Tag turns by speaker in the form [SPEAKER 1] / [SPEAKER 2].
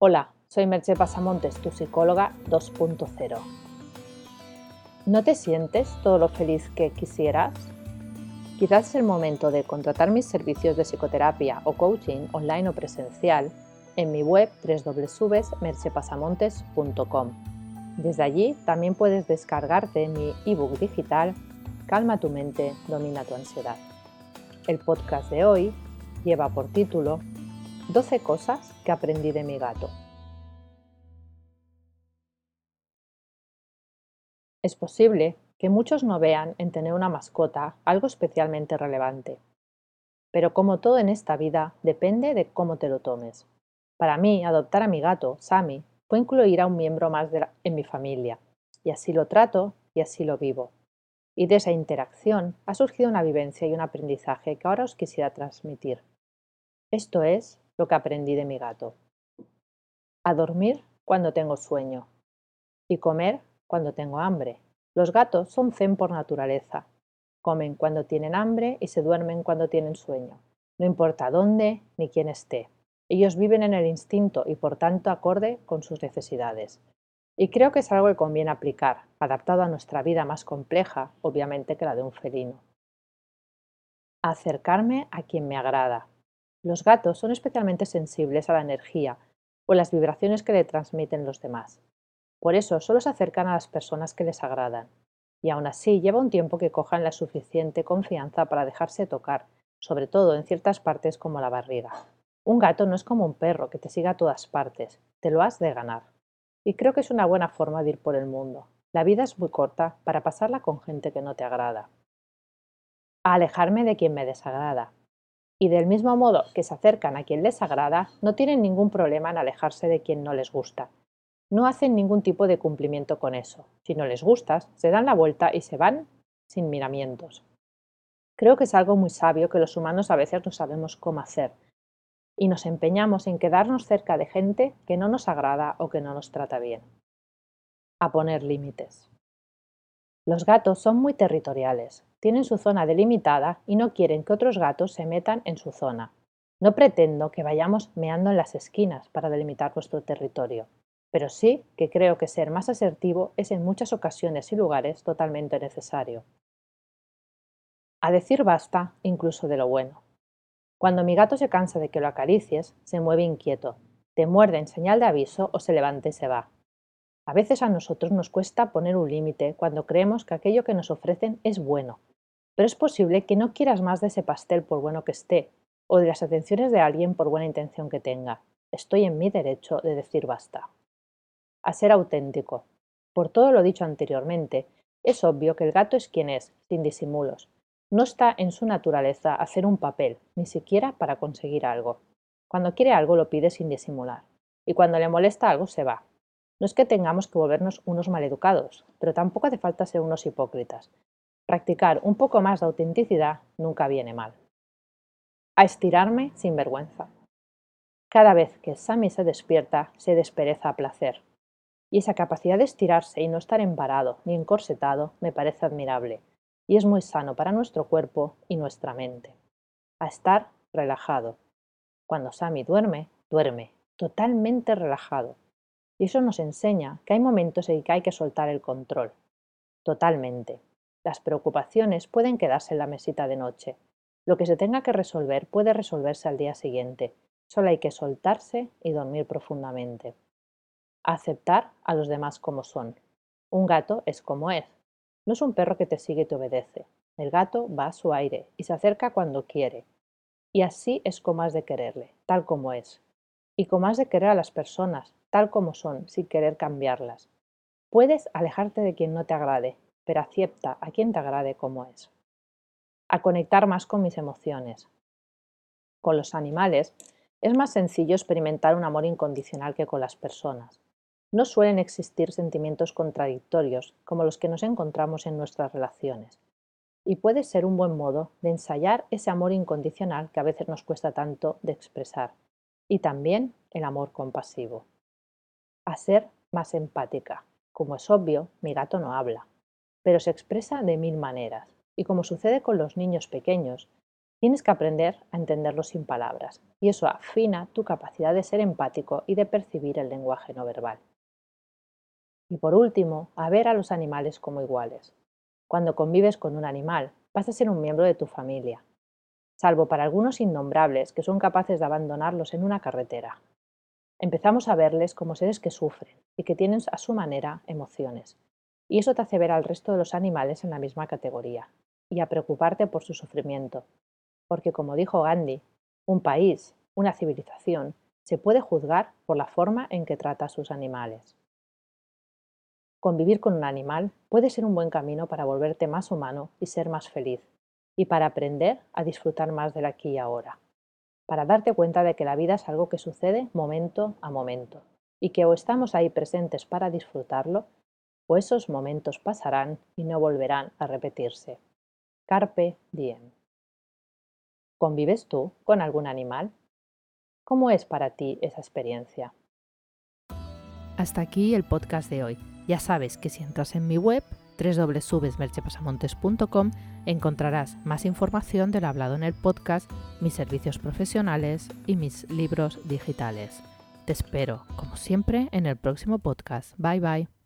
[SPEAKER 1] Hola, soy Merche Pasamontes, tu psicóloga 2.0. ¿No te sientes todo lo feliz que quisieras? Quizás es el momento de contratar mis servicios de psicoterapia o coaching online o presencial en mi web www.merchepasamontes.com. Desde allí también puedes descargarte mi ebook digital Calma tu mente, domina tu ansiedad. El podcast de hoy lleva por título 12 cosas que aprendí de mi gato. Es posible que muchos no vean en tener una mascota algo especialmente relevante. Pero como todo en esta vida, depende de cómo te lo tomes. Para mí, adoptar a mi gato, Sammy, fue incluir a un miembro más en mi familia. Y así lo trato y así lo vivo. Y de esa interacción ha surgido una vivencia y un aprendizaje que ahora os quisiera transmitir. Esto es lo que aprendí de mi gato. A dormir cuando tengo sueño y comer cuando tengo hambre. Los gatos son zen por naturaleza. Comen cuando tienen hambre y se duermen cuando tienen sueño. No importa dónde ni quién esté. Ellos viven en el instinto y por tanto acorde con sus necesidades. Y creo que es algo que conviene aplicar, adaptado a nuestra vida más compleja, obviamente que la de un felino. Acercarme a quien me agrada, los gatos son especialmente sensibles a la energía o las vibraciones que le transmiten los demás. Por eso solo se acercan a las personas que les agradan. Y aún así lleva un tiempo que cojan la suficiente confianza para dejarse tocar, sobre todo en ciertas partes como la barriga. Un gato no es como un perro que te siga a todas partes, te lo has de ganar. Y creo que es una buena forma de ir por el mundo. La vida es muy corta para pasarla con gente que no te agrada. A alejarme de quien me desagrada, y del mismo modo que se acercan a quien les agrada, no tienen ningún problema en alejarse de quien no les gusta. No hacen ningún tipo de cumplimiento con eso. Si no les gustas, se dan la vuelta y se van sin miramientos. Creo que es algo muy sabio que los humanos a veces no sabemos cómo hacer y nos empeñamos en quedarnos cerca de gente que no nos agrada o que no nos trata bien. A poner límites. Los gatos son muy territoriales, tienen su zona delimitada y no quieren que otros gatos se metan en su zona. No pretendo que vayamos meando en las esquinas para delimitar nuestro territorio, pero sí que creo que ser más asertivo es en muchas ocasiones y lugares totalmente necesario. A decir basta incluso de lo bueno. Cuando mi gato se cansa de que lo acaricies, se mueve inquieto, te muerde en señal de aviso o se levanta y se va. A veces a nosotros nos cuesta poner un límite cuando creemos que aquello que nos ofrecen es bueno, pero es posible que no quieras más de ese pastel por bueno que esté, o de las atenciones de alguien por buena intención que tenga. Estoy en mi derecho de decir basta. A ser auténtico. Por todo lo dicho anteriormente, es obvio que el gato es quien es, sin disimulos. No está en su naturaleza hacer un papel, ni siquiera para conseguir algo. Cuando quiere algo lo pide sin disimular. Y cuando le molesta algo se va, no es que tengamos que volvernos unos maleducados, pero tampoco hace falta ser unos hipócritas. Practicar un poco más de autenticidad nunca viene mal. A estirarme sin vergüenza. Cada vez que Sammy se despierta, se despereza a placer. Y esa capacidad de estirarse y no estar embarado ni encorsetado me parece admirable, y es muy sano para nuestro cuerpo y nuestra mente. A estar relajado. Cuando Sammy duerme, duerme, totalmente relajado, y eso nos enseña que hay momentos en que hay que soltar el control. Totalmente. Las preocupaciones pueden quedarse en la mesita de noche. Lo que se tenga que resolver puede resolverse al día siguiente. Solo hay que soltarse y dormir profundamente. Aceptar a los demás como son. Un gato es como es. No es un perro que te sigue y te obedece. El gato va a su aire y se acerca cuando quiere. Y así es como has de quererle, tal como es. Y como has de querer a las personas, tal como son, sin querer cambiarlas. Puedes alejarte de quien no te agrade, pero acepta a quien te agrade como es. A conectar más con mis emociones. Con los animales es más sencillo experimentar un amor incondicional que con las personas. No suelen existir sentimientos contradictorios como los que nos encontramos en nuestras relaciones. Y puede ser un buen modo de ensayar ese amor incondicional que a veces nos cuesta tanto de expresar. Y también el amor compasivo a ser más empática. Como es obvio, mi gato no habla, pero se expresa de mil maneras. Y como sucede con los niños pequeños, Tienes que aprender a entenderlo sin palabras, y eso afina tu capacidad de ser empático y de percibir el lenguaje no verbal. Y por último, a ver a los animales como iguales. Cuando convives con un animal, vas a ser un miembro de tu familia, salvo para algunos innombrables que son capaces de abandonarlos en una carretera. Empezamos a verles como seres que sufren y que tienen a su manera emociones, y eso te hace ver al resto de los animales en la misma categoría, y a preocuparte por su sufrimiento, porque como dijo Gandhi, un país, una civilización, se puede juzgar por la forma en que trata a sus animales. Convivir con un animal puede ser un buen camino para volverte más humano y ser más feliz, y para aprender a disfrutar más del aquí y ahora, para darte cuenta de que la vida es algo que sucede momento a momento, y que o estamos ahí presentes para disfrutarlo, o esos momentos pasarán y no volverán a repetirse. Carpe diem. ¿Convives tú con algún animal? ¿Cómo es para ti esa experiencia?
[SPEAKER 2] Hasta aquí el podcast de hoy. Ya sabes que si entras en mi web www.merchepasamontes.com encontrarás más información del hablado en el podcast, mis servicios profesionales y mis libros digitales. Te espero, como siempre, en el próximo podcast. Bye bye.